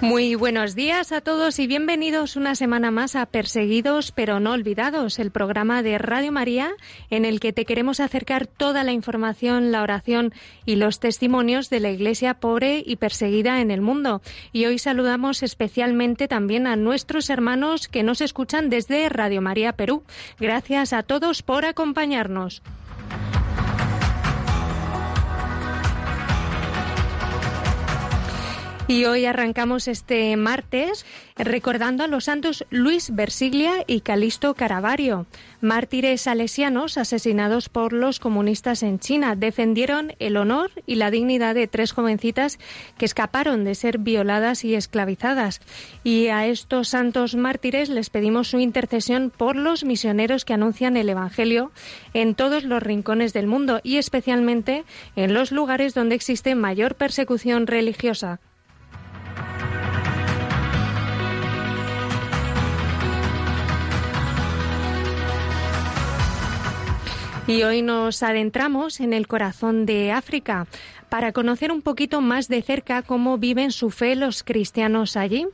Muy buenos días a todos y bienvenidos una semana más a Perseguidos pero no olvidados, el programa de Radio María en el que te queremos acercar toda la información, la oración y los testimonios de la Iglesia pobre y perseguida en el mundo. Y hoy saludamos especialmente también a nuestros hermanos que nos escuchan desde Radio María Perú. Gracias a todos por acompañarnos. Y hoy arrancamos este martes recordando a los santos Luis Versiglia y Calisto Caravario, mártires salesianos asesinados por los comunistas en China. Defendieron el honor y la dignidad de tres jovencitas que escaparon de ser violadas y esclavizadas. Y a estos santos mártires les pedimos su intercesión por los misioneros que anuncian el Evangelio en todos los rincones del mundo y especialmente en los lugares donde existe mayor persecución religiosa. Y hoy nos adentramos en el corazón de África para conocer un poquito más de cerca cómo viven su fe los cristianos allí.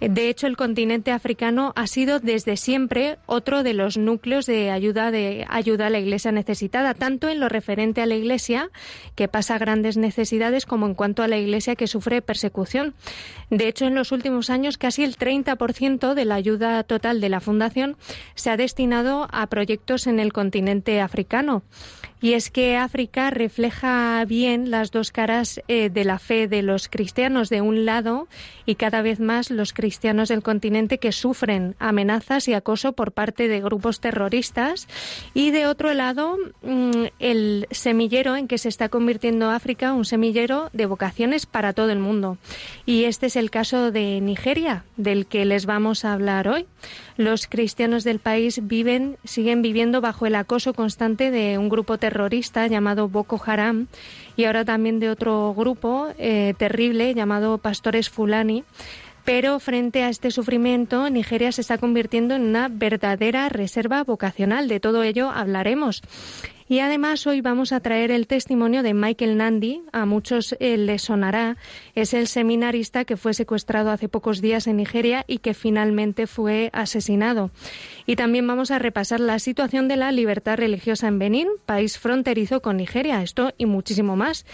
De hecho, el continente africano ha sido desde siempre otro de los núcleos de ayuda de ayuda a la Iglesia necesitada, tanto en lo referente a la Iglesia que pasa grandes necesidades como en cuanto a la Iglesia que sufre persecución. De hecho, en los últimos años casi el 30% de la ayuda total de la Fundación se ha destinado a proyectos en el continente africano. Y es que África refleja bien las dos caras eh, de la fe de los cristianos de un lado y cada vez más los cristianos del continente que sufren amenazas y acoso por parte de grupos terroristas y de otro lado mm, el semillero en que se está convirtiendo África, un semillero de vocaciones para todo el mundo. Y este es el caso de Nigeria, del que les vamos a hablar hoy. Los cristianos del país viven, siguen viviendo bajo el acoso constante de un grupo terrorista llamado Boko Haram y ahora también de otro grupo eh, terrible llamado Pastores Fulani. Pero frente a este sufrimiento, Nigeria se está convirtiendo en una verdadera reserva vocacional. De todo ello hablaremos. Y además hoy vamos a traer el testimonio de Michael Nandi, a muchos eh, les sonará, es el seminarista que fue secuestrado hace pocos días en Nigeria y que finalmente fue asesinado. Y también vamos a repasar la situación de la libertad religiosa en Benín, país fronterizo con Nigeria, esto y muchísimo más.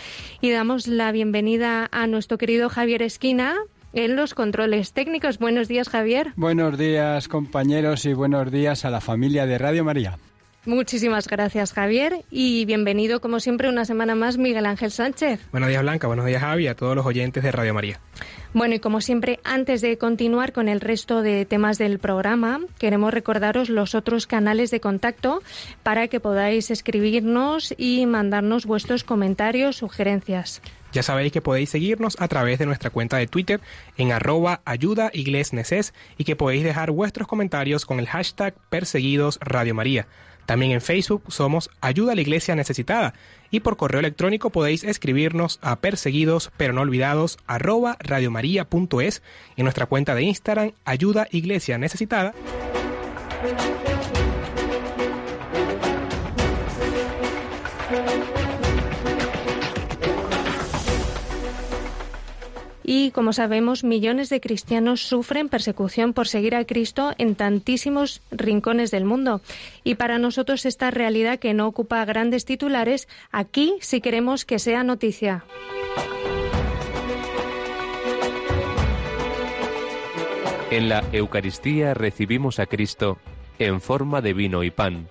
Y damos la bienvenida a nuestro querido Javier Esquina, en los controles técnicos. Buenos días, Javier. Buenos días, compañeros, y buenos días a la familia de Radio María. Muchísimas gracias, Javier, y bienvenido, como siempre, una semana más, Miguel Ángel Sánchez. Buenos días, Blanca. Buenos días, Javi, a todos los oyentes de Radio María. Bueno, y como siempre, antes de continuar con el resto de temas del programa, queremos recordaros los otros canales de contacto para que podáis escribirnos y mandarnos vuestros comentarios, sugerencias. Ya sabéis que podéis seguirnos a través de nuestra cuenta de Twitter en arroba ayuda y que podéis dejar vuestros comentarios con el hashtag perseguidos Radio María. También en Facebook somos Ayuda a la Iglesia Necesitada y por correo electrónico podéis escribirnos a perseguidos pero no olvidados y nuestra cuenta de Instagram Ayuda Iglesia Necesitada. Y como sabemos, millones de cristianos sufren persecución por seguir a Cristo en tantísimos rincones del mundo. Y para nosotros esta realidad que no ocupa grandes titulares, aquí sí queremos que sea noticia. En la Eucaristía recibimos a Cristo en forma de vino y pan,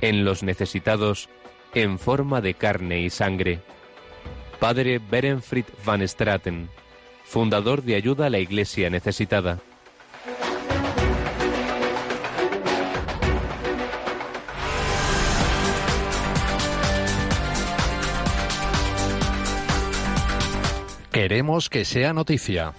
en los necesitados en forma de carne y sangre. Padre Berenfried van Straten fundador de Ayuda a la Iglesia Necesitada. Queremos que sea noticia.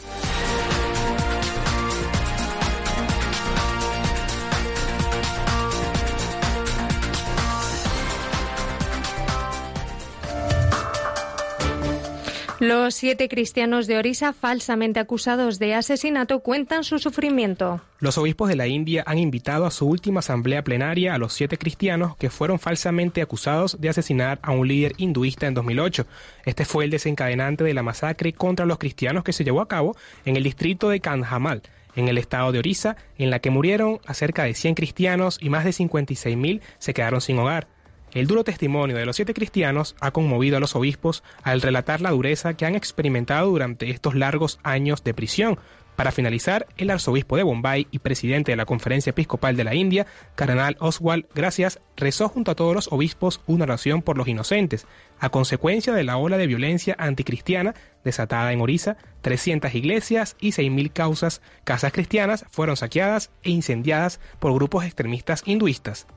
Los siete cristianos de Orisa falsamente acusados de asesinato cuentan su sufrimiento. Los obispos de la India han invitado a su última asamblea plenaria a los siete cristianos que fueron falsamente acusados de asesinar a un líder hinduista en 2008. Este fue el desencadenante de la masacre contra los cristianos que se llevó a cabo en el distrito de Kanhamal, en el estado de Orisa, en la que murieron a cerca de 100 cristianos y más de 56.000 se quedaron sin hogar. El duro testimonio de los siete cristianos ha conmovido a los obispos al relatar la dureza que han experimentado durante estos largos años de prisión. Para finalizar, el arzobispo de Bombay y presidente de la Conferencia Episcopal de la India, Cardenal Oswald Gracias, rezó junto a todos los obispos una oración por los inocentes. A consecuencia de la ola de violencia anticristiana desatada en Orissa, 300 iglesias y 6.000 causas, casas cristianas fueron saqueadas e incendiadas por grupos extremistas hinduistas.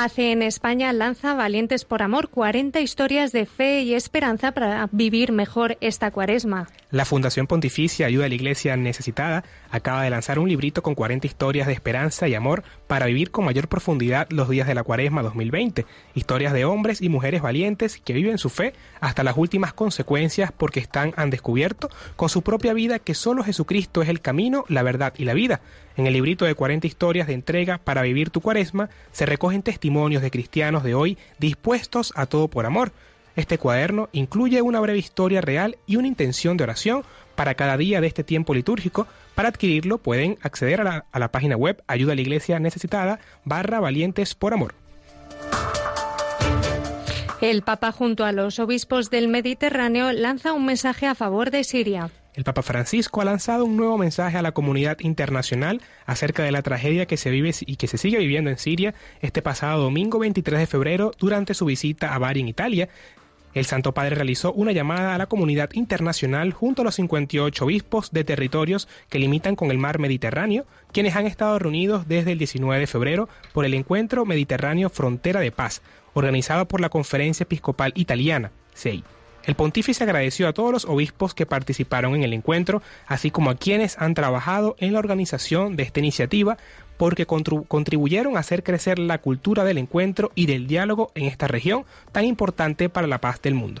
Hace en España lanza Valientes por Amor 40 historias de fe y esperanza para vivir mejor esta cuaresma. La Fundación Pontificia Ayuda a la Iglesia Necesitada acaba de lanzar un librito con 40 historias de esperanza y amor para vivir con mayor profundidad los días de la cuaresma 2020. Historias de hombres y mujeres valientes que viven su fe hasta las últimas consecuencias porque están han descubierto con su propia vida que solo Jesucristo es el camino, la verdad y la vida. En el librito de 40 historias de entrega para vivir tu cuaresma se recogen testimonios de cristianos de hoy dispuestos a todo por amor. Este cuaderno incluye una breve historia real y una intención de oración para cada día de este tiempo litúrgico. Para adquirirlo pueden acceder a la, página web ayuda a la iglesia necesitada barra valientes por amor. El Papa junto a los obispos del Mediterráneo lanza un mensaje a favor de Siria. El Papa Francisco ha lanzado un nuevo mensaje a la comunidad internacional acerca de la tragedia que se vive y que se sigue viviendo en Siria este pasado domingo 23 de febrero durante su visita a Bari en Italia. El Santo Padre realizó una llamada a la comunidad internacional junto a los 58 obispos de territorios que limitan con el mar Mediterráneo, quienes han estado reunidos desde el 19 de febrero por el Encuentro Mediterráneo Frontera de Paz, organizado por la Conferencia Episcopal Italiana, SEI. El pontífice agradeció a todos los obispos que participaron en el encuentro, así como a quienes han trabajado en la organización de esta iniciativa, porque contribuyeron a hacer crecer la cultura del encuentro y del diálogo en esta región tan importante para la paz del mundo.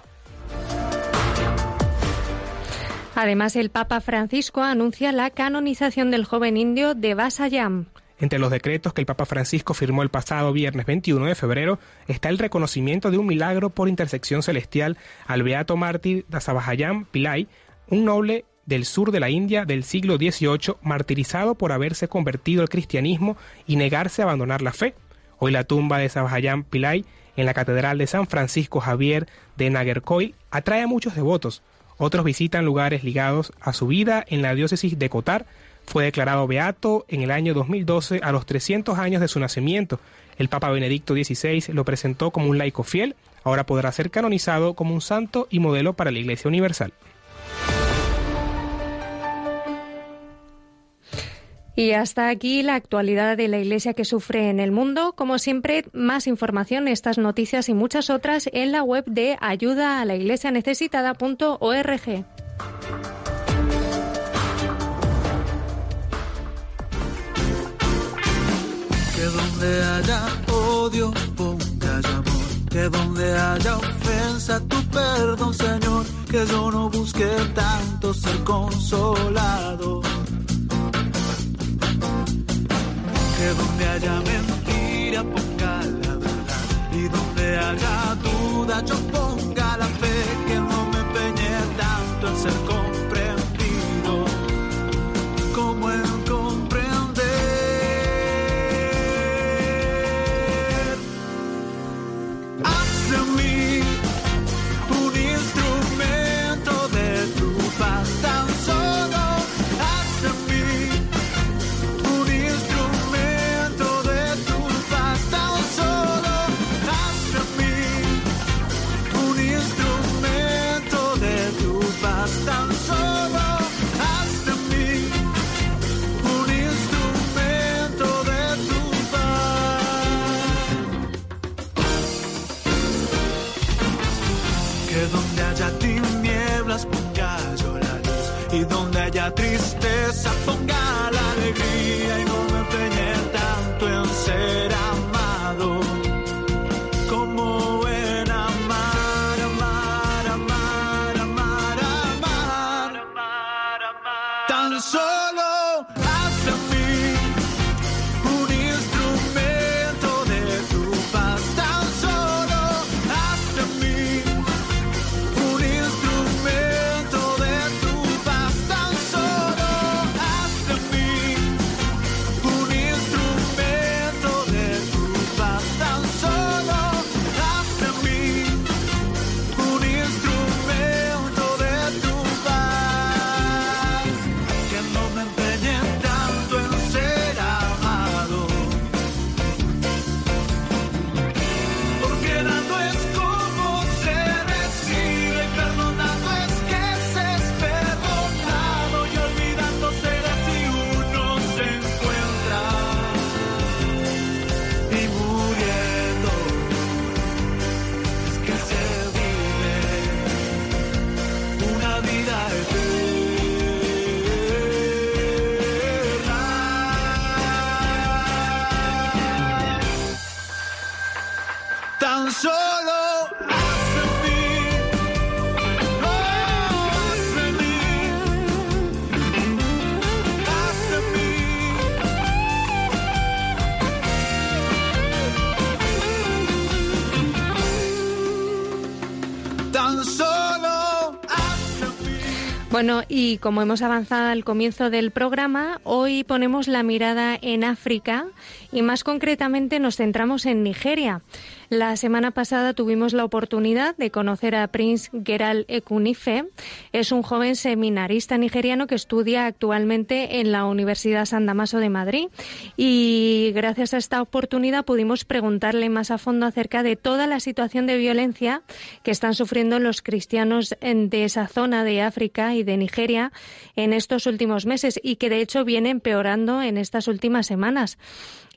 Además, el Papa Francisco anuncia la canonización del joven indio de Vasayam. Entre los decretos que el Papa Francisco firmó el pasado viernes 21 de febrero está el reconocimiento de un milagro por intersección celestial al beato mártir Dasabajayam Pillai, un noble del sur de la India del siglo XVIII martirizado por haberse convertido al cristianismo y negarse a abandonar la fe. Hoy la tumba de Sabajayam Pillai en la Catedral de San Francisco Javier de Nagercoil atrae a muchos devotos. Otros visitan lugares ligados a su vida en la diócesis de Cotar, fue declarado beato en el año 2012 a los 300 años de su nacimiento. El Papa Benedicto XVI lo presentó como un laico fiel, ahora podrá ser canonizado como un santo y modelo para la Iglesia Universal. Y hasta aquí la actualidad de la Iglesia que sufre en el mundo. Como siempre, más información, estas noticias y muchas otras en la web de ayuda a la iglesia necesitada.org. donde haya odio, ponga amor. Que donde haya ofensa, tu perdón, Señor. Que yo no busque tanto ser consolado. Que donde haya mentira, ponga la verdad. Y donde haya duda, yo ponga la fe. Que no me empeñe tanto en ser comprendido Bueno, y como hemos avanzado al comienzo del programa, hoy ponemos la mirada en África y más concretamente nos centramos en Nigeria. La semana pasada tuvimos la oportunidad de conocer a Prince Geral Ekunife. Es un joven seminarista nigeriano que estudia actualmente en la Universidad San Damaso de Madrid y gracias a esta oportunidad pudimos preguntarle más a fondo acerca de toda la situación de violencia que están sufriendo los cristianos de esa zona de África y de Nigeria en estos últimos meses y que de hecho viene empeorando en estas últimas semanas.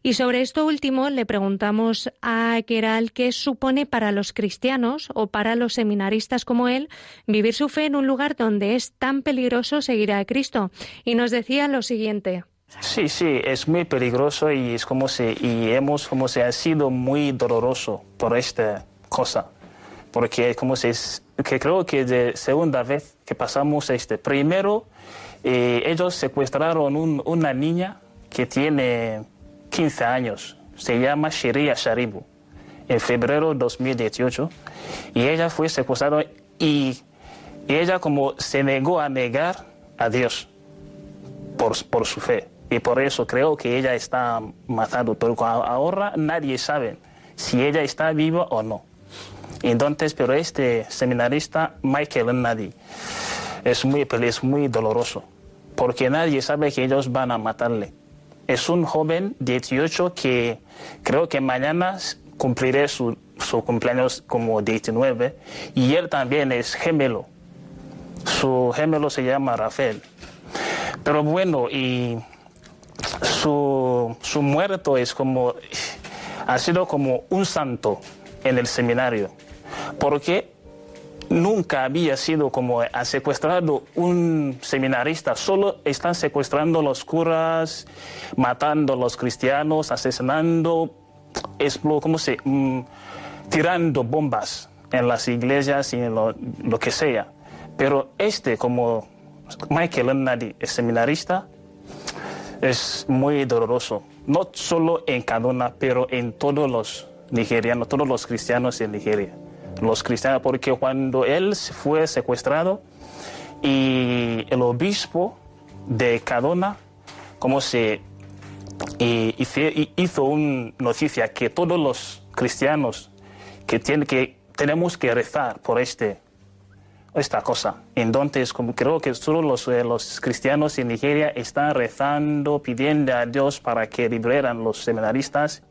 Y sobre esto último le preguntamos a Geral qué supone para los cristianos o para los seminaristas como él vivir su fe en un lugar donde es tan peligroso seguir a Cristo. Y nos decía lo siguiente. Sí, sí, es muy peligroso y es como si y hemos como se ha sido muy doloroso por esta cosa, porque como se es- que creo que de segunda vez que pasamos este primero eh, ellos secuestraron un- una niña que tiene 15 años, se llama Sheria Sharibu, en febrero de 2018 y ella fue secuestrada y, ella como se negó a negar a Dios por, por su fe. Y por eso creo que ella está matando. Pero ahora nadie sabe si ella está viva o no. Entonces, pero este seminarista, Michael Nadi, es muy, es muy doloroso. Porque nadie sabe que ellos van a matarle. Es un joven de 18 que creo que mañana cumpliré su, su cumpleaños como 19. Y él también es gemelo. Su gemelo se llama Rafael. Pero bueno, y su, su muerto es como, ha sido como un santo en el seminario, porque nunca había sido como ha secuestrado un seminarista, solo están secuestrando los curas, matando a los cristianos, asesinando, ¿cómo? Mm, tirando bombas en las iglesias y en lo, que sea. Pero este, como Michael Nadi, el seminarista, es muy doloroso. No solo en Kaduna, pero en todos los nigerianos, todos los cristianos en Nigeria. Los cristianos, porque cuando él fue secuestrado y el obispo de Kaduna, como se hizo una noticia que todos los cristianos que, que tenemos que rezar por este esta cosa. Entonces, como creo que todos los, eh, los cristianos en Nigeria están rezando, pidiendo a Dios para que liberen los seminaristas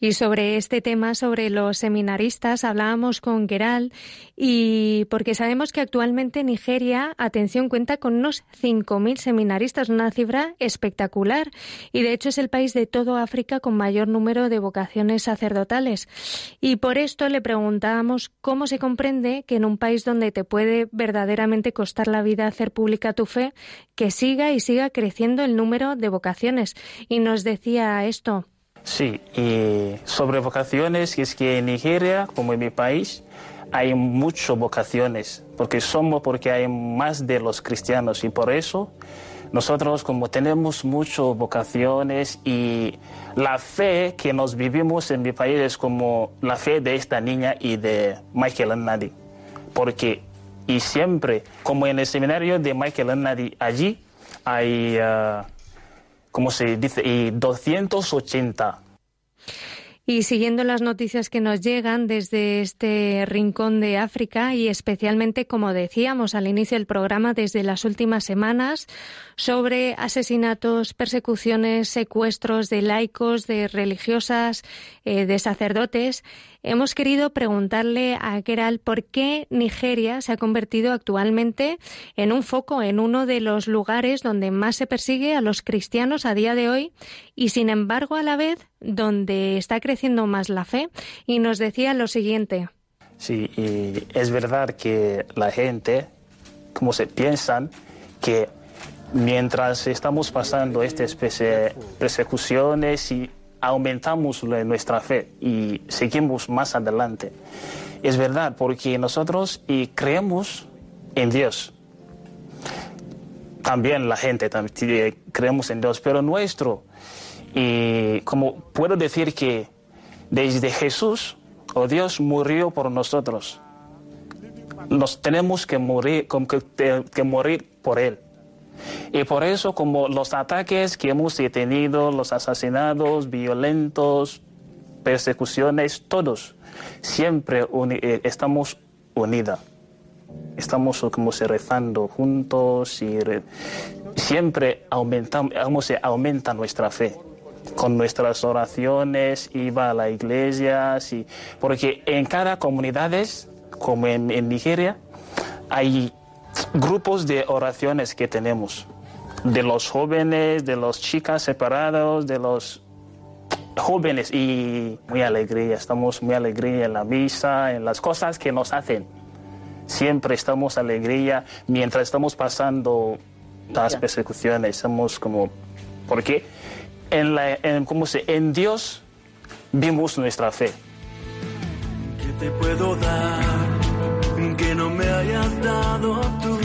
Y sobre este tema, sobre los seminaristas, hablábamos con Geral y porque sabemos que actualmente Nigeria, atención, cuenta con unos 5.000 seminaristas, una cifra espectacular. Y de hecho es el país de todo África con mayor número de vocaciones sacerdotales. Y por esto le preguntábamos cómo se comprende que en un país donde te puede verdaderamente costar la vida hacer pública tu fe, que siga y siga creciendo el número de vocaciones. Y nos decía esto. Sí, y sobre vocaciones, es que en Nigeria, como en mi país, hay muchas vocaciones, porque somos, porque hay más de los cristianos y por eso nosotros como tenemos muchas vocaciones y la fe que nos vivimos en mi país es como la fe de esta niña y de Michael Nadi. Porque, y siempre, como en el seminario de Michael Nadi, allí hay, uh, ¿cómo se dice? Y 280 y siguiendo las noticias que nos llegan desde este rincón de África y especialmente, como decíamos al inicio del programa, desde las últimas semanas, sobre asesinatos, persecuciones, secuestros de laicos, de religiosas, eh, de sacerdotes, hemos querido preguntarle a Keral por qué Nigeria se ha convertido actualmente en un foco, en uno de los lugares donde más se persigue a los cristianos a día de hoy y, sin embargo, a la vez donde está creciendo más la fe. Y nos decía lo siguiente. Sí, y es verdad que la gente, como se piensan, que mientras estamos pasando esta especie de persecuciones y aumentamos nuestra fe y seguimos más adelante. Es verdad, porque nosotros y creemos en Dios. También la gente también creemos en Dios, pero nuestro. Y como puedo decir que desde Jesús, o oh Dios murió por nosotros. Nos tenemos que morir, que, que morir por Él. Y por eso, como los ataques que hemos tenido, los asesinados violentos, persecuciones, todos, siempre eh, estamos unidos. Estamos como se rezando juntos y siempre aumentamos, aumenta nuestra fe con nuestras oraciones, iba a la iglesia, porque en cada comunidad, como en Nigeria, hay grupos de oraciones que tenemos, de los jóvenes, de los chicas separados, de los jóvenes y muy alegría, estamos muy alegría en la misa, en las cosas que nos hacen. Siempre estamos alegría mientras estamos pasando las persecuciones, estamos como porque en la en, ¿cómo se? en Dios vimos nuestra fe. ¿Qué te puedo dar? Que no me hayas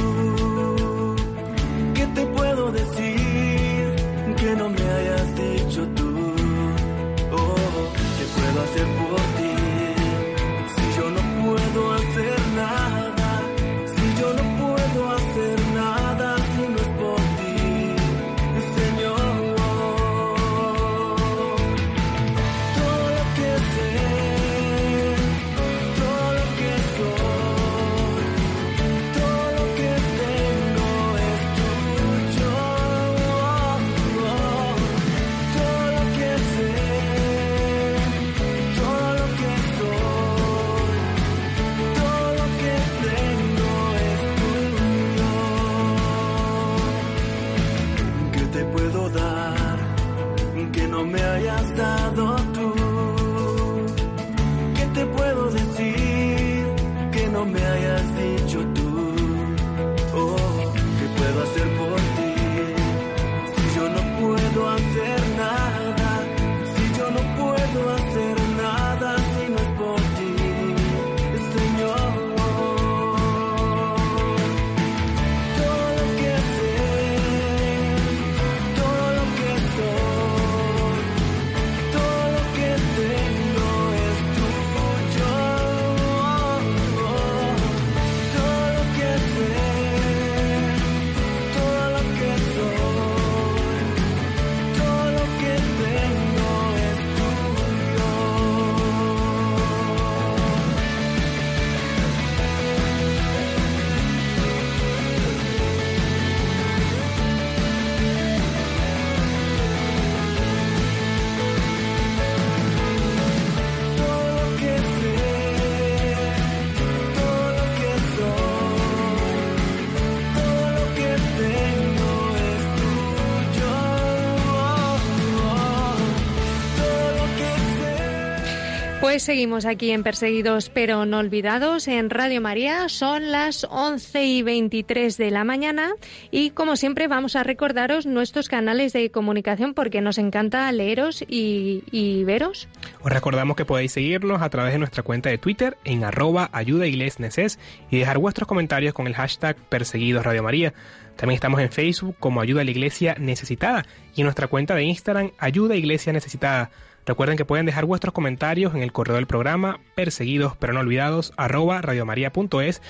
Pues seguimos aquí en Perseguidos pero no olvidados en Radio María. Son las 11 y 23 de la mañana y como siempre vamos a recordaros nuestros canales de comunicación porque nos encanta leeros y, veros. Os recordamos que podéis seguirnos a través de nuestra cuenta de Twitter en arroba ayuda y dejar vuestros comentarios con el hashtag Perseguidos Radio María. También estamos en Facebook como Ayuda a la Iglesia Necesitada y en nuestra cuenta de Instagram Ayuda Iglesia Necesitada. Recuerden que pueden dejar vuestros comentarios en el correo del programa perseguidos pero no olvidados arroba radiomaria.es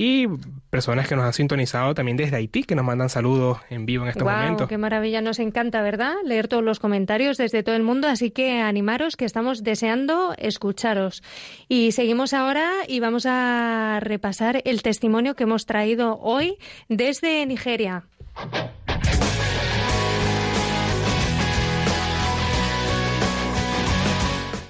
y personas que nos han sintonizado también desde Haití, que nos mandan saludos en vivo en estos wow, momentos. ¡Qué maravilla! Nos encanta, ¿verdad? Leer todos los comentarios desde todo el mundo, así que animaros que estamos deseando escucharos. Y seguimos ahora y vamos a repasar el testimonio que hemos traído hoy desde Nigeria.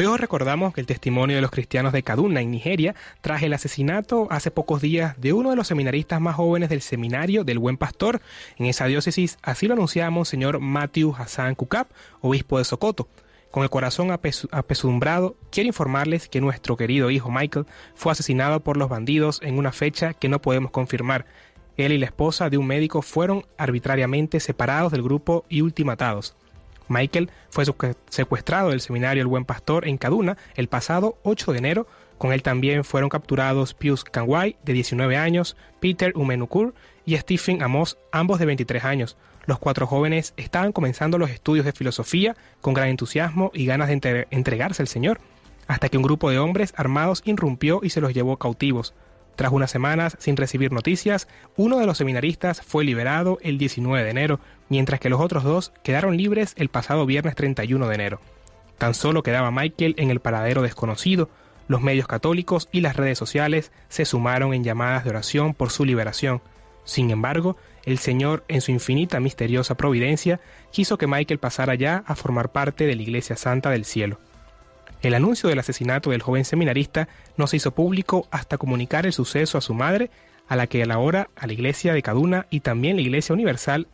Hoy os recordamos que el testimonio de los cristianos de Kaduna, en Nigeria, tras el asesinato hace pocos días de uno de los seminaristas más jóvenes del seminario del Buen Pastor. En esa diócesis, así lo anunciamos señor Matthew Hassan Kukap, obispo de Sokoto. Con el corazón apesadumbrado, quiero informarles que nuestro querido hijo Michael fue asesinado por los bandidos en una fecha que no podemos confirmar. Él y la esposa de un médico fueron arbitrariamente separados del grupo y ultimatados. Michael fue secuestrado del seminario El Buen Pastor en Kaduna el pasado 8 de enero. Con él también fueron capturados Pius Kanwai, de 19 años, Peter Umenukur y Stephen Amos, ambos de 23 años. Los cuatro jóvenes estaban comenzando los estudios de filosofía con gran entusiasmo y ganas de entregarse al Señor, hasta que un grupo de hombres armados irrumpió y se los llevó cautivos. Tras unas semanas sin recibir noticias, uno de los seminaristas fue liberado el 19 de enero, mientras que los otros dos quedaron libres el pasado viernes 31 de enero. Tan solo quedaba Michael en el paradero desconocido, los medios católicos y las redes sociales se sumaron en llamadas de oración por su liberación. Sin embargo, el Señor, en su infinita misteriosa providencia, quiso que Michael pasara ya a formar parte de la Iglesia Santa del Cielo. El anuncio del asesinato del joven seminarista no se hizo público hasta comunicar el suceso a su madre, a la que a la hora a la iglesia de Kaduna y también la iglesia universal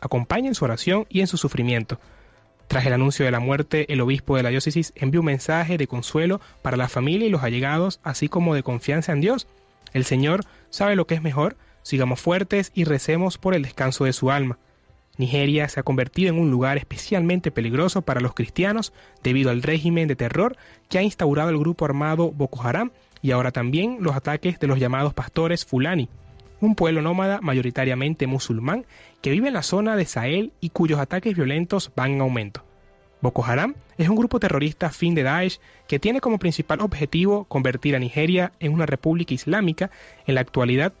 acompaña en su oración y en su sufrimiento. Tras el anuncio de la muerte, el obispo de la diócesis envió un mensaje de consuelo para la familia y los allegados, así como de confianza en Dios. El Señor sabe lo que es mejor, sigamos fuertes y recemos por el descanso de su alma. Nigeria se ha convertido en un lugar especialmente peligroso para los cristianos debido al régimen de terror que ha instaurado el grupo armado Boko Haram y ahora también los ataques de los llamados pastores Fulani, un pueblo nómada mayoritariamente musulmán que vive en la zona de Sahel y cuyos ataques violentos van en aumento. Boko Haram es un grupo terrorista fin de Daesh que tiene como principal objetivo convertir a Nigeria en una república islámica. En la actualidad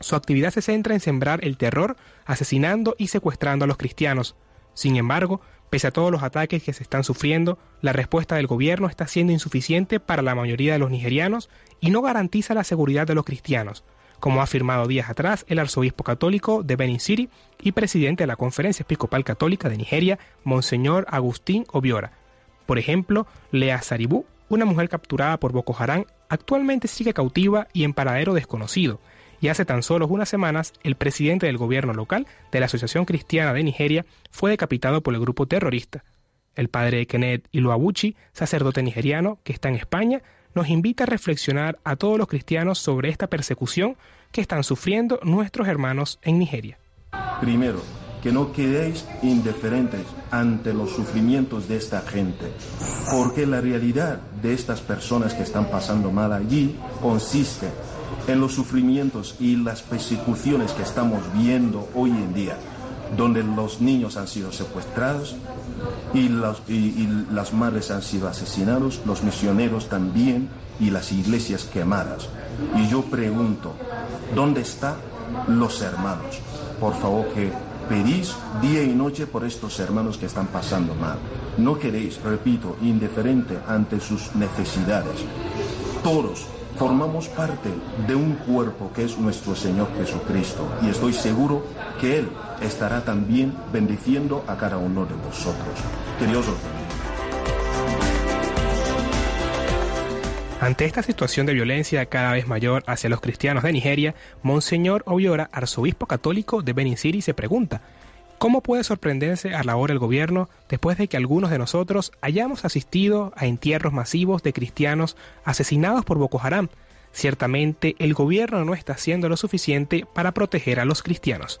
su actividad se centra en sembrar el terror, asesinando y secuestrando a los cristianos. Sin embargo, pese a todos los ataques que se están sufriendo, la respuesta del gobierno está siendo insuficiente para la mayoría de los nigerianos y no garantiza la seguridad de los cristianos, como ha afirmado días atrás el arzobispo católico de Benin City y presidente de la Conferencia Episcopal Católica de Nigeria, Monseñor Agustín Obiora. Por ejemplo, Lea Saribú, una mujer capturada por Boko Haram, actualmente sigue cautiva y en paradero desconocido, y hace tan solo unas semanas el presidente del gobierno local de la Asociación Cristiana de Nigeria fue decapitado por el grupo terrorista. El padre Kenneth Iluabuchi, sacerdote nigeriano que está en España, nos invita a reflexionar a todos los cristianos sobre esta persecución que están sufriendo nuestros hermanos en Nigeria. Primero, que no quedéis indiferentes ante los sufrimientos de esta gente, porque la realidad de estas personas que están pasando mal allí consiste en los sufrimientos y las persecuciones que estamos viendo hoy en día, donde los niños han sido secuestrados y, las madres han sido asesinados, los misioneros también y las iglesias quemadas. Y yo pregunto, ¿dónde están los hermanos? Por favor, que pedís día y noche por estos hermanos que están pasando mal. No queréis, repito, indiferente ante sus necesidades. Todos formamos parte de un cuerpo que es nuestro Señor Jesucristo y estoy seguro que Él estará también bendiciendo a cada uno de vosotros. Que. Ante esta situación de violencia cada vez mayor hacia los cristianos de Nigeria, Monseñor Obiora, arzobispo católico de Benin City, se pregunta, ¿Cómo puede sorprenderse a la hora el gobierno después de que algunos de nosotros hayamos asistido a entierros masivos de cristianos asesinados por Boko Haram? Ciertamente el gobierno no está haciendo lo suficiente para proteger a los cristianos.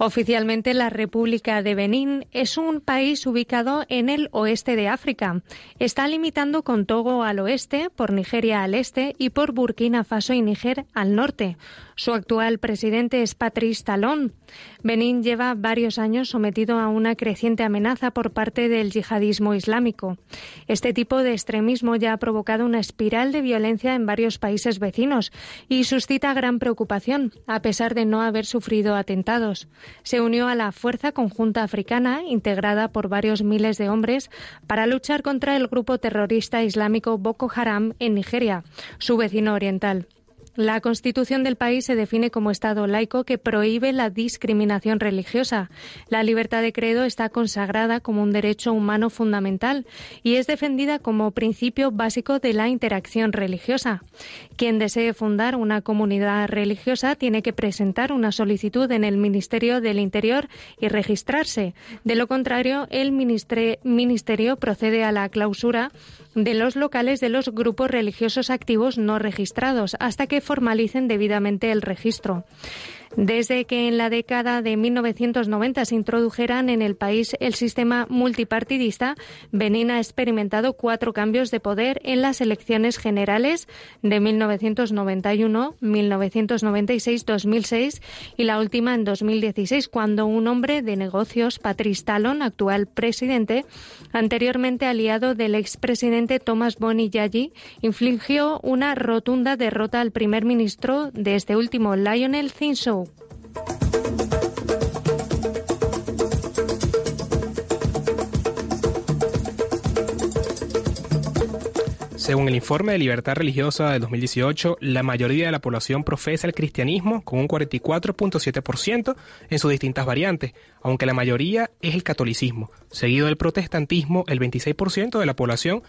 Oficialmente, la República de Benín es un país ubicado en el oeste de África. Está limitando con Togo al oeste, por Nigeria al este y por Burkina Faso y Níger al norte. Su actual presidente es Patrice Talón. Benín lleva varios años sometido a una creciente amenaza por parte del yihadismo islámico. Este tipo de extremismo ya ha provocado una espiral de violencia en varios países vecinos y suscita gran preocupación, a pesar de no haber sufrido atentados. Se unió a la Fuerza Conjunta Africana, integrada por varios miles de hombres, para luchar contra el grupo terrorista islámico Boko Haram en Nigeria, su vecino oriental. La Constitución del país se define como Estado laico que prohíbe la discriminación religiosa. La libertad de credo está consagrada como un derecho humano fundamental y es defendida como principio básico de la interacción religiosa. Quien desee fundar una comunidad religiosa tiene que presentar una solicitud en el Ministerio del Interior y registrarse. De lo contrario, el Ministerio procede a la clausura de los locales de los grupos religiosos activos no registrados hasta que formalicen debidamente el registro. Desde que en la década de 1990 se introdujeran en el país el sistema multipartidista, Benín ha experimentado cuatro cambios de poder en las elecciones generales de 1991, 1996, 2006 y la última en 2016, cuando un hombre de negocios, Patrice Talon, actual presidente, anteriormente aliado del expresidente Thomas Boni Yayi, infligió una rotunda derrota al primer ministro de este último, Lionel Zinsou. Según el informe de Libertad Religiosa de 2018, la mayoría de la población profesa el cristianismo con un 44.7% en sus distintas variantes, aunque la mayoría es el catolicismo. Seguido del protestantismo, el 26% de la población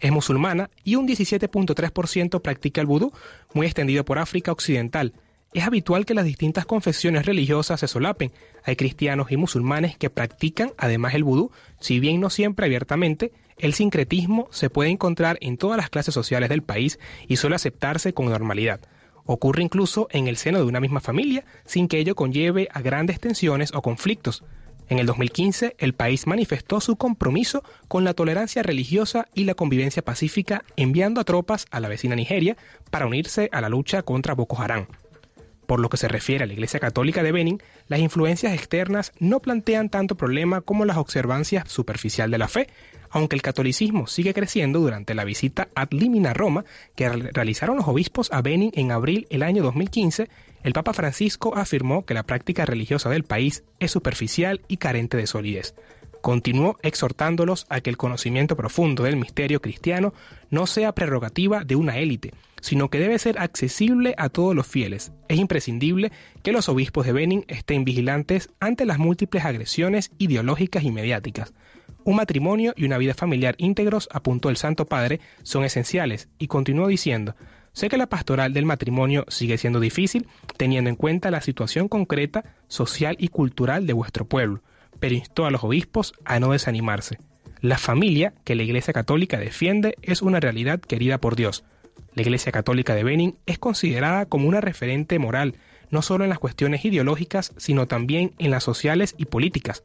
es musulmana y un 17.3% practica el vudú, muy extendido por África Occidental. Es habitual que las distintas confesiones religiosas se solapen. Hay cristianos y musulmanes que practican además el vudú, si bien no siempre abiertamente, el sincretismo se puede encontrar en todas las clases sociales del país y suele aceptarse con normalidad. Ocurre incluso en el seno de una misma familia, sin que ello conlleve a grandes tensiones o conflictos. En el 2015, el país manifestó su compromiso con la tolerancia religiosa y la convivencia pacífica, enviando a tropas a la vecina Nigeria para unirse a la lucha contra Boko Haram. Por lo que se refiere a la Iglesia Católica de Benin, las influencias externas no plantean tanto problema como las observancias superficial de la fe, aunque el catolicismo sigue creciendo durante la visita ad limina a Roma que realizaron los obispos a Benin en abril del año 2015, el Papa Francisco afirmó que la práctica religiosa del país es superficial y carente de solidez. Continuó exhortándolos a que el conocimiento profundo del misterio cristiano no sea prerrogativa de una élite, sino que debe ser accesible a todos los fieles. Es imprescindible que los obispos de Benin estén vigilantes ante las múltiples agresiones ideológicas y mediáticas. Un matrimonio y una vida familiar íntegros, apuntó el Santo Padre, son esenciales, y continuó diciendo, Sé que la pastoral del matrimonio sigue siendo difícil, teniendo en cuenta la situación concreta, social y cultural de vuestro pueblo pero instó a los obispos a no desanimarse. La familia que la Iglesia Católica defiende es una realidad querida por Dios. La Iglesia Católica de Benin es considerada como una referente moral, no solo en las cuestiones ideológicas, sino también en las sociales y políticas.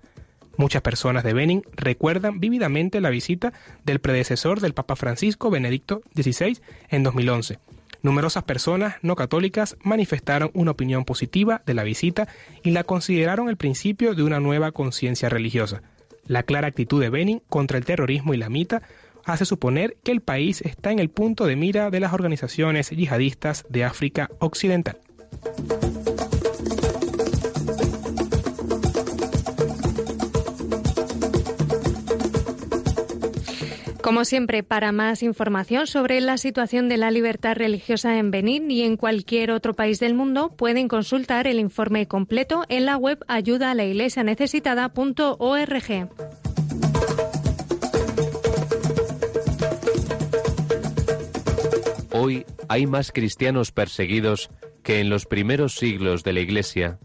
Muchas personas de Benin recuerdan vívidamente la visita del predecesor del Papa Francisco, Benedicto XVI, en 2011 Numerosas personas no católicas manifestaron una opinión positiva de la visita y la consideraron el principio de una nueva conciencia religiosa. La clara actitud de Benin contra el terrorismo islamita hace suponer que el país está en el punto de mira de las organizaciones yihadistas de África Occidental. Como siempre, para más información sobre la situación de la libertad religiosa en Benín y en cualquier otro país del mundo, pueden consultar el informe completo en la web ayuda Hoy hay más cristianos perseguidos que en los primeros siglos de la Iglesia.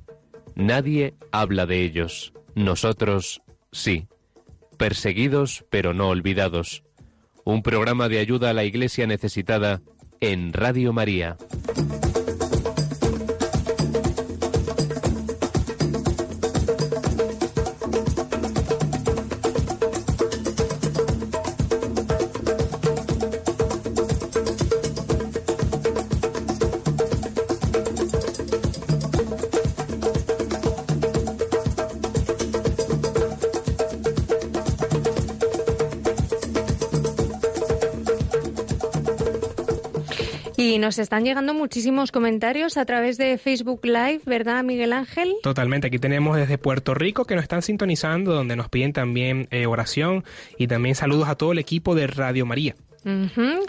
Nadie habla de ellos. Nosotros sí. Perseguidos pero no olvidados un programa de ayuda a la Iglesia necesitada en Radio María. Y nos están llegando muchísimos comentarios a través de Facebook Live, ¿verdad, Miguel Ángel? Totalmente. Aquí tenemos desde Puerto Rico que nos están sintonizando, donde nos piden también eh, oración y también saludos a todo el equipo de Radio María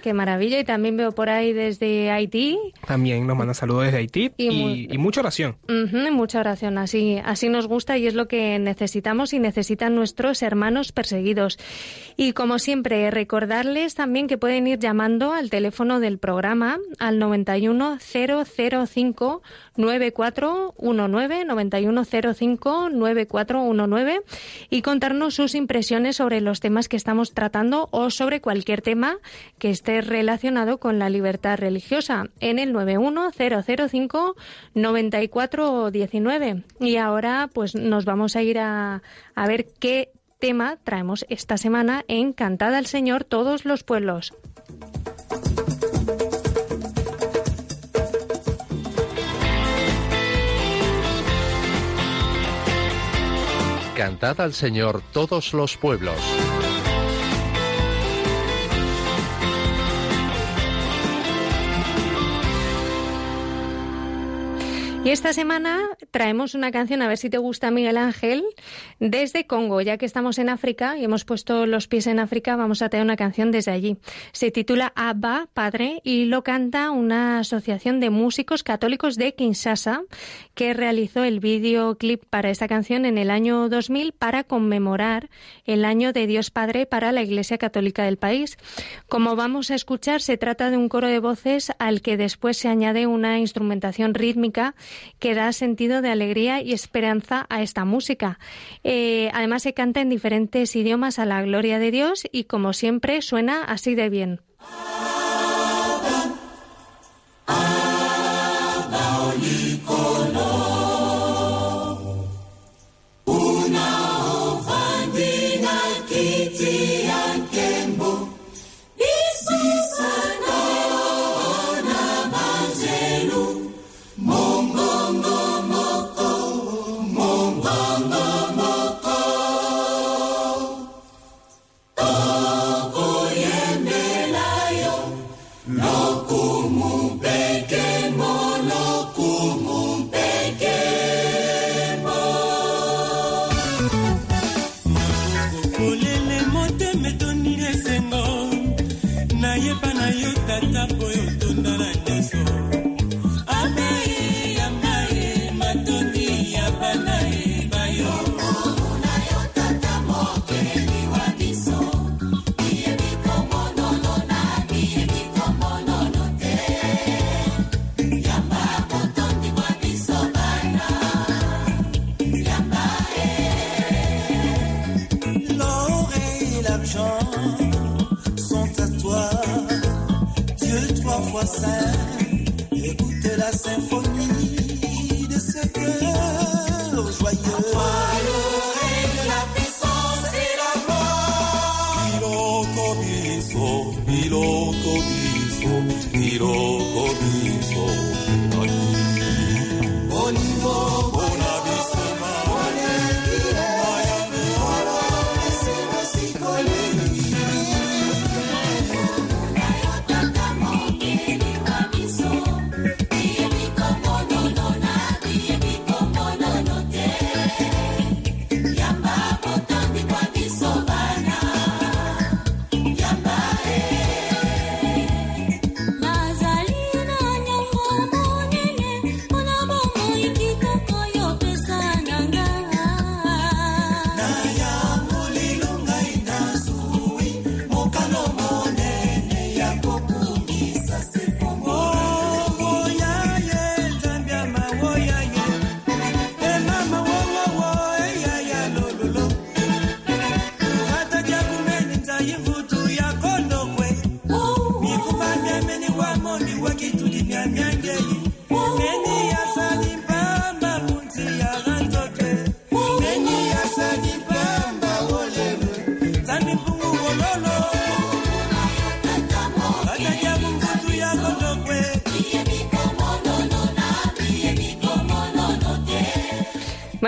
qué maravilla. Y también veo por ahí desde Haití. También nos mandan saludos desde Haití y, mucha oración. mucha oración. Así, así nos gusta y es lo que necesitamos y necesitan nuestros hermanos perseguidos. Y como siempre, recordarles también que pueden ir llamando al teléfono del programa al 91 005 9419 9105 9419 y contarnos sus impresiones sobre los temas que estamos tratando o sobre cualquier tema que esté relacionado con la libertad religiosa en el 91005 9419. Y ahora pues nos vamos a ir a, a ver qué tema traemos esta semana en Cantada al Señor todos los pueblos. Cantad al Señor todos los pueblos. Y esta semana traemos una canción, a ver si te gusta Miguel Ángel, desde Congo, ya que estamos en África y hemos puesto los pies en África, vamos a tener una canción desde allí. Se titula Abba, Padre, y lo canta una asociación de músicos católicos de Kinshasa, que realizó el videoclip para esta canción en el año 2000 para conmemorar el año de Dios Padre para la Iglesia Católica del país. Como vamos a escuchar, se trata de un coro de voces al que después se añade una instrumentación rítmica que da sentido alegría y esperanza a esta música. Eh, además se canta en diferentes idiomas a la gloria de Dios y como siempre suena así de bien.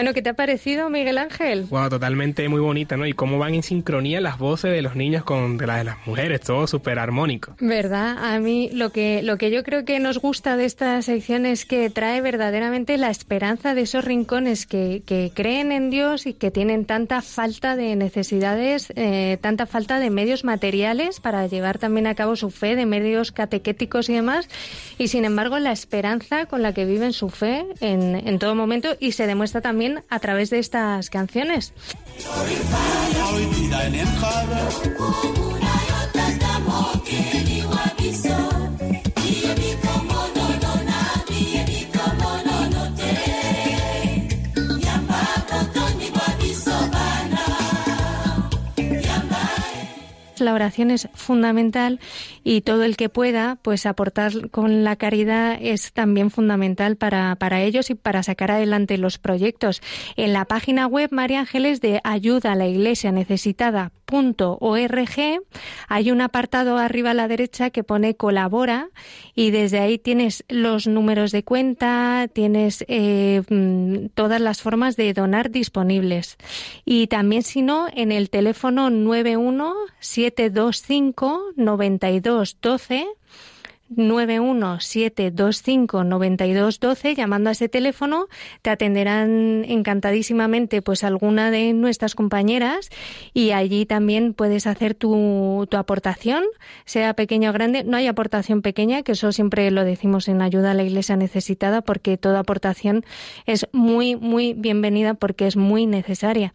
Bueno, ¿qué te ha parecido, Miguel Ángel? Wow, totalmente muy bonita, ¿no? Y cómo van en sincronía las voces de los niños con las de las mujeres, todo súper armónico. ¿Verdad? A mí lo que, lo que yo creo que nos gusta de esta sección es que trae verdaderamente la esperanza de esos rincones que, que creen en Dios y que tienen tanta falta de necesidades, eh, tanta falta de medios materiales para llevar también a cabo su fe, de medios catequéticos y demás. Y sin embargo, la esperanza con la que viven su fe en, en todo momento y se demuestra también a través de estas canciones. La oración es fundamental y todo el que pueda, pues aportar con la caridad es también fundamental para, para ellos y para sacar adelante los proyectos. En la página web María Ángeles de ayuda a la iglesia necesitada .org hay un apartado arriba a la derecha que pone colabora y desde ahí tienes los números de cuenta, tienes eh, todas las formas de donar disponibles. Y también si no, en el teléfono 91725 9212 917259212 llamando a ese teléfono. Te atenderán encantadísimamente pues alguna de nuestras compañeras y allí también puedes hacer tu, tu aportación sea pequeña o grande. No hay aportación pequeña que eso siempre lo decimos en ayuda a la iglesia necesitada porque toda aportación es muy muy bienvenida porque es muy necesaria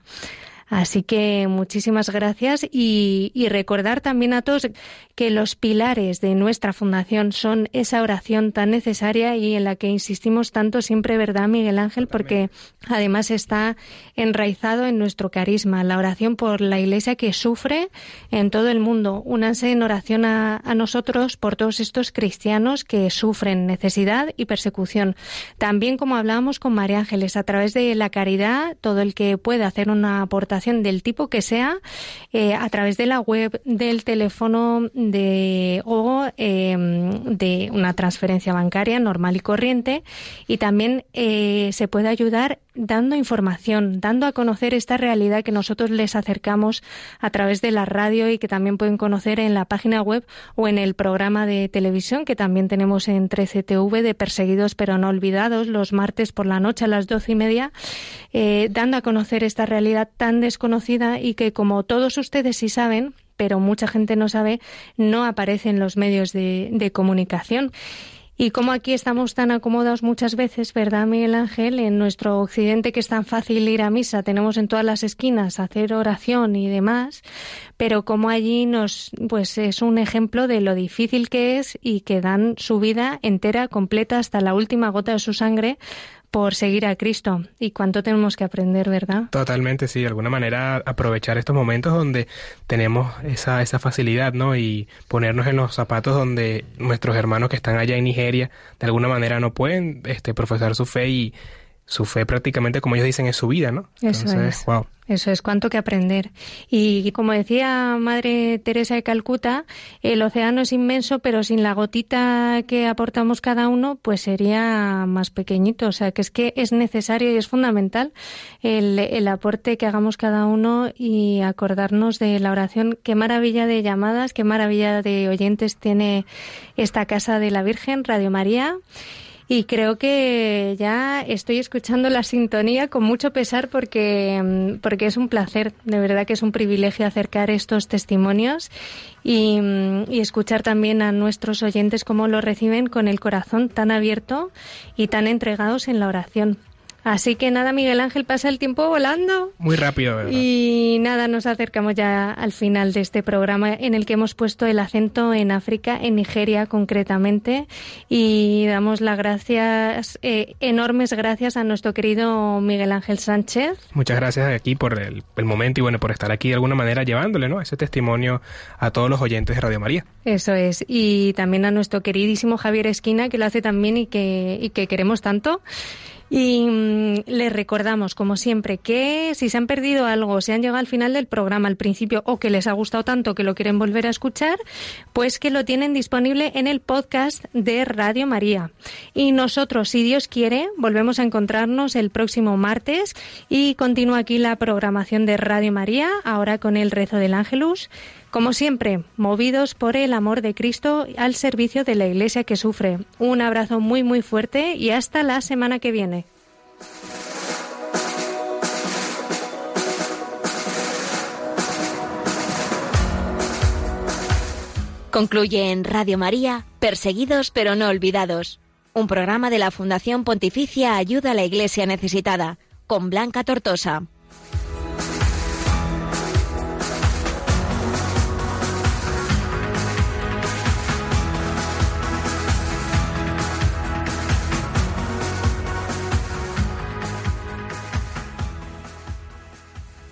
Así que muchísimas gracias y, y, recordar también a todos que los pilares de nuestra fundación son esa oración tan necesaria y en la que insistimos tanto siempre, ¿verdad, Miguel Ángel? Porque además está enraizado en nuestro carisma, la oración por la Iglesia que sufre en todo el mundo. Únanse en oración a, a nosotros por todos estos cristianos que sufren necesidad y persecución. También, como hablábamos con María Ángeles, a través de la caridad, todo el que pueda hacer una aportación del tipo que sea eh, a través de la web, del teléfono de, o eh, de una transferencia bancaria normal y corriente. Y también eh, se puede ayudar dando información, dando a conocer esta realidad que nosotros les acercamos a través de la radio y que también pueden conocer en la página web o en el programa de televisión que también tenemos en 13TV de Perseguidos pero no olvidados los martes por la noche a las doce y media, eh, dando a conocer esta realidad tan desconocida y que como todos ustedes sí saben, pero mucha gente no sabe, no aparece en los medios de, de comunicación. Y como aquí estamos tan acomodados muchas veces, ¿verdad, Miguel Ángel? En nuestro occidente que es tan fácil ir a misa, tenemos en todas las esquinas hacer oración y demás, pero como allí nos, pues es un ejemplo de lo difícil que es y que dan su vida entera, completa, hasta la última gota de su sangre por seguir a Cristo. Y cuánto tenemos que aprender, ¿verdad? Totalmente, sí. De alguna manera aprovechar estos momentos donde tenemos esa, esa facilidad, ¿no? Y ponernos en los zapatos donde nuestros hermanos que están allá en Nigeria de alguna manera no pueden este, profesar su fe y su fe prácticamente, como ellos dicen, es su vida, ¿no? Eso es. Eso es cuanto que aprender. Y como decía Madre Teresa de Calcuta, el océano es inmenso, pero sin la gotita que aportamos cada uno, pues sería más pequeñito. O sea, que es que es necesario y es fundamental el, el aporte que hagamos cada uno y acordarnos de la oración. Qué maravilla de llamadas, qué maravilla de oyentes tiene esta Casa de la Virgen, Radio María. Y creo que ya estoy escuchando la sintonía con mucho pesar porque, mm, porque es un placer, de verdad que es un privilegio acercar estos testimonios y, mm, y escuchar también a nuestros oyentes cómo lo reciben con el corazón tan abierto y tan entregados en la oración. Así que nada, Miguel Ángel, pasa el tiempo volando. Muy rápido, ¿verdad? Y nada, nos acercamos ya al final de este programa en el que hemos puesto el acento en África, en Nigeria concretamente, y damos las gracias, eh, enormes gracias a nuestro querido Miguel Ángel Sánchez. Muchas gracias aquí por el, el, momento y bueno, por estar aquí de alguna manera llevándole, ¿no? Ese testimonio a todos los oyentes de Radio María. Eso es. Y también a nuestro queridísimo Javier Esquina, que lo hace también y que, y que queremos tanto. Y mm, les recordamos, como siempre, que si se han perdido algo, si han llegado al final del programa, al principio, o que les ha gustado tanto que lo quieren volver a escuchar, pues que lo tienen disponible en el podcast de Radio María. Y nosotros, si Dios quiere, volvemos a encontrarnos el próximo martes y continúa aquí la programación de Radio María, ahora con el rezo del Ángelus. Como siempre, movidos por el amor de Cristo al servicio de la Iglesia que sufre. Un abrazo muy muy fuerte y hasta la semana que viene. Concluye en Radio María, Perseguidos pero no olvidados, un programa de la Fundación Pontificia Ayuda a la Iglesia Necesitada, con Blanca Tortosa.